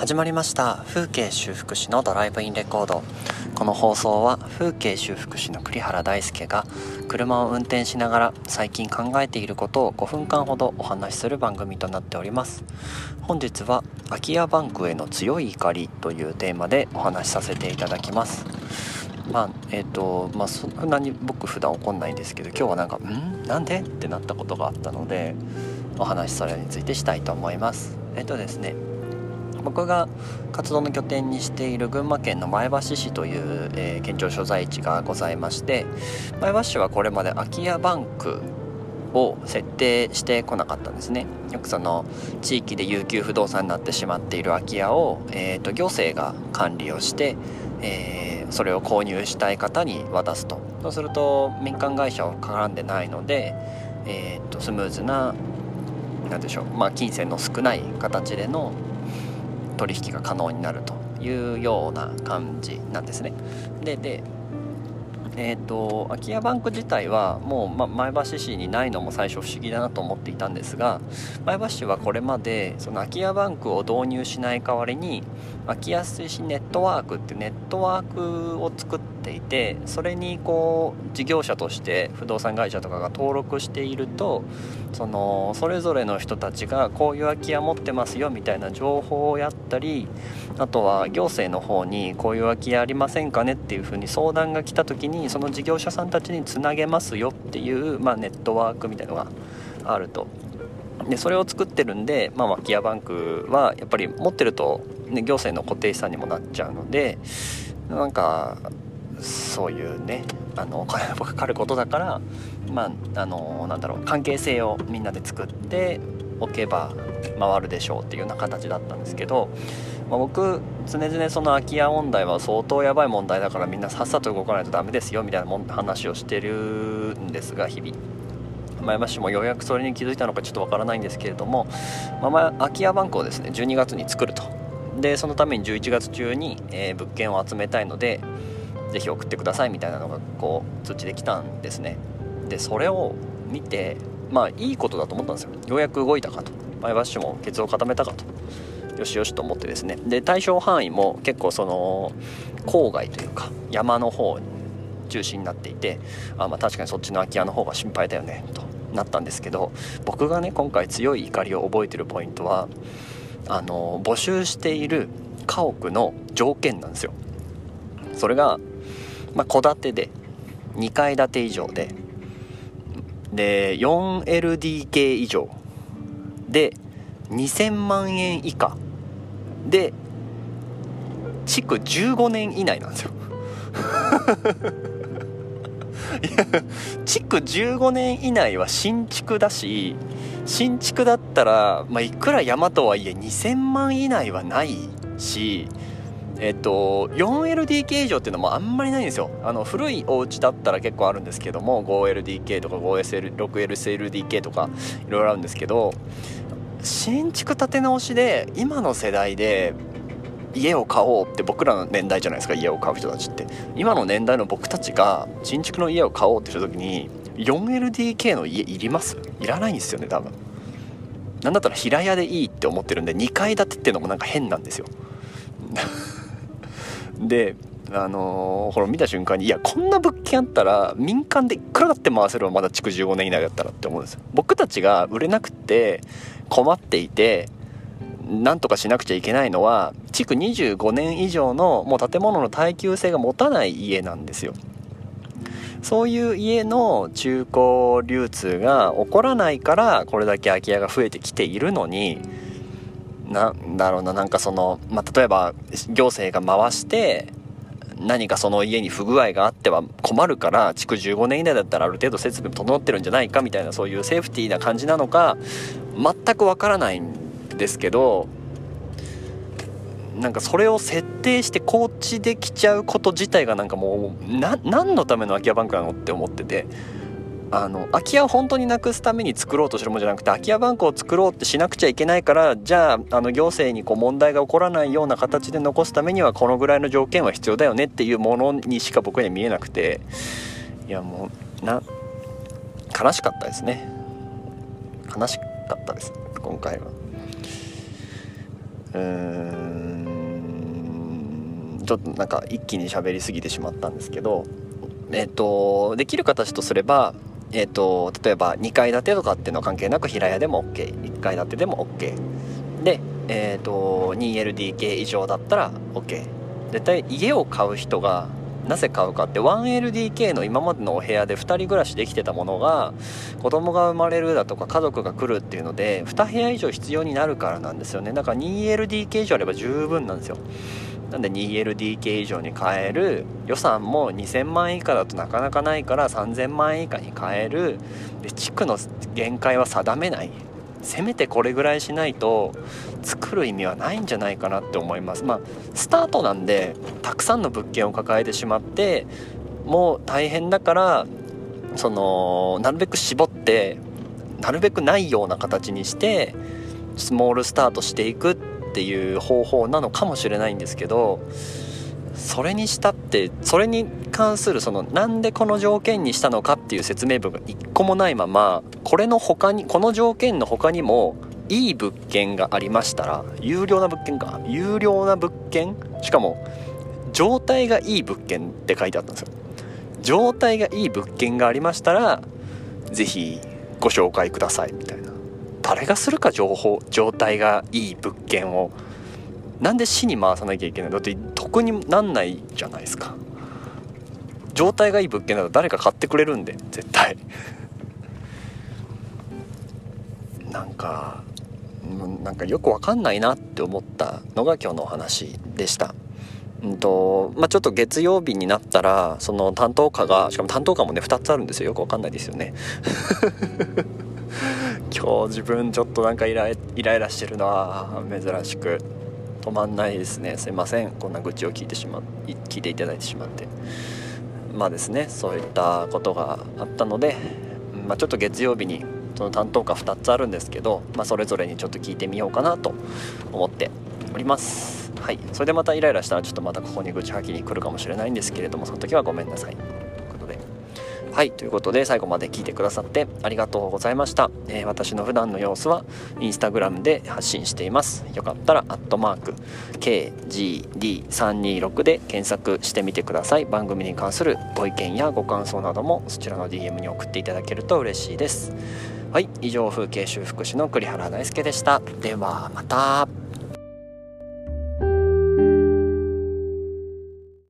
始まりました。風景修復師のドライブインレコード。この放送は風景修復師の栗原大輔が車を運転しながら最近考えていることを5分間ほどお話しする番組となっております。本日は空き家バンクへの強い怒りというテーマでお話しさせていただきます。まあえっ、ー、とまあそんなに僕普段怒んないんですけど今日はなんか「ん？なんで?」ってなったことがあったのでお話しそれについてしたいと思います。えっ、ー、とですね僕が活動の拠点にしている群馬県の前橋市という、えー、県庁所在地がございまして前橋市はこれまで空き家バンクを設定してこなかったんですね。よくその地域で有給不動産になってしまっている空き家を、えーと、行政が管理をして、えー、それを購入したい方に渡すと。そうすると民間会社を絡んでないので、えーと、とスムーズな何でしょう、まあ、金銭の少ない形での取引が可能になるというような感じなんですね。ででえーと、空き家バンク自体はもう、ま、前橋市にないのも最初不思議だなと思っていたんですが前橋市はこれまでその空き家バンクを導入しない代わりに空き家推進ネットワークってネットワークを作っていてそれにこう事業者として不動産会社とかが登録しているとそのそれぞれの人たちがこういう空き家持ってますよみたいな情報をやったりあとは行政の方にこういう空き家ありませんかねっていうふうに相談が来た時にその事業者さんたちにつなげますよっていう、まあ、ネットワークみたいのがあると。でそれを作ってるんで、まあ、空き家バンクはやっぱり持ってると、ね、行政の固定資産にもなっちゃうのでなんかそういうねあのお金もかかることだからまああのなんだろう関係性をみんなで作っておけば回るでしょうっていうような形だったんですけど、まあ、僕常々その空き家問題は相当やばい問題だからみんなさっさと動かないとダメですよみたいなもん話をしてるんですが日々。前橋市もようやくそれに気づいたのかちょっとわからないんですけれども、まあ、空き家バンクをですね12月に作ると。でそのために11月中に、えー、物件を集めたいので是非送ってくださいみたいなのがこう通知できたんですね。でそれを見てまあいいことだと思ったんですよ。ようやく動いたかと。前橋市もケツを固めたかと。よしよしと思ってですね。で対象範囲も結構その郊外というか山の方中心になっていてあまあ確かにそっちの空き家の方が心配だよねとなったんですけど僕がね今回強い怒りを覚えてるポイントはあの募集している家屋の条件なんですよ。それがま戸、建てで2階建て以上でで 4LDK 以上で2000万円以下。で築15年以内なんですよ。い や築15年以内は新築だし新築だったら、まあ、いくら山とはいえ2000万以内はないしえっと 4LDK 以上っていうのもあんまりないんですよ。あの古いお家だったら結構あるんですけども 5LDK とか 5SL6LDK とかいろいろあるんですけど新築建て直しで今の世代で家を買おうって僕らの年代じゃないですか家を買う人たちって。今の年代の僕たちが新築の家を買おうってした時に 4LDK の家いります？いらないんですよね多分。なんだったら平屋でいいって思ってるんで2階建てっていうのもなんか変なんですよ。であのー、ほら見た瞬間にいやこんな物件あったら民間でいくらだって回せるわまだ築15年以内だったらって思うんですよ。僕たちが売れなくて困っていてなんとかしなくちゃいけないのは築25年以上のもう建物の耐久性が持たない家なんですよ。そういう家の中古流通が起こらないからこれだけ空き家が増えてきているのになんだろうななんかその、まあ、例えば行政が回して何かその家に不具合があっては困るから築15年以内だったらある程度設備整ってるんじゃないかみたいなそういうセーフティーな感じなのか全くわからないんですけどなんかそれを設定して放置できちゃうこと自体がなんかもう何のための空き家バンクなのって思ってて。あの空き家を本当になくすために作ろうとしてるものじゃなくて空き家バンクを作ろうってしなくちゃいけないからじゃああの行政にこう問題が起こらないような形で残すためにはこのぐらいの条件は必要だよねっていうものにしか僕には見えなくて。いやもうな悲しかったですね。悲しかったです。今回は。うーん。ちょっとなんか一気に喋りすぎてしまったんですけど。えっ、とできる形とすればえっ、と例えば2階建てとかっていうのは関係なく平屋でも OK1 階建てでも OK でえっ、と 2LDK 以上だったら OK 絶対家を買う人がなぜ買うかって 1LDK の今までのお部屋で2人暮らしできてたものが子供が生まれるだとか家族が来るっていうので2部屋以上必要になるからなんですよね。だから 2LDK 以上あれば十分なんですよ。なんで 2LDK 以上に買える予算も2000万以下だとなかなかないから3000万円以下に買える。で地区の限界は定めない。せめてこれぐらいしないと作る意味はないんじゃないかなって思います。まあスタートなんでたくさんの物件を抱えてしまってもう大変だからそのなるべく絞ってなるべくないような形にしてスモールスタートしていくってていう方法なのかもしれないんですけどそれにしたってそれに関するそのなんでこの条件にしたのかっていう説明文が一個もないままこれの他にこの条件の他にもいい物件がありましたら有料な物件か有料な物件しかも状態がいい物件って書いてあったんですよ。状態がいい物件がありましたら是非ご紹介くださいみたいな。誰がするか情報状態がいい物件をなんで市に回さなきゃいけないだって得になんないじゃないですか。状態がいい物件だと誰か買ってくれるんで絶対。なんかなんかよくわかんないなって思ったのが今日のお話でした。うんとまあ、ちょっと月曜日になったらその担当課がしかも担当課もね2つあるんですよ。よくわかんないですよね。今日自分ちょっとなんかイライライラしてるな珍しく止まんないですね。すいません。こんな愚痴を聞いてしま聞いていただいてしまって。まあですねそういったことがあったので、まあ、ちょっと月曜日にその担当課2つあるんですけど、まあ、それぞれにちょっと聞いてみようかなと思っております。はい。それでまたイライラしたらちょっとまたここに愚痴吐きに来るかもしれないんですけれどもその時はごめんなさい。はいということで最後まで聞いてくださってありがとうございました、えー、私の普段の様子はインスタグラムで発信しています。よかったらアットマーク KGD326 で検索してみてください。番組に関するご意見やご感想などもそちらの DM に送っていただけると嬉しいです。はい以上風景修復師の栗原大輔でした。ではまた。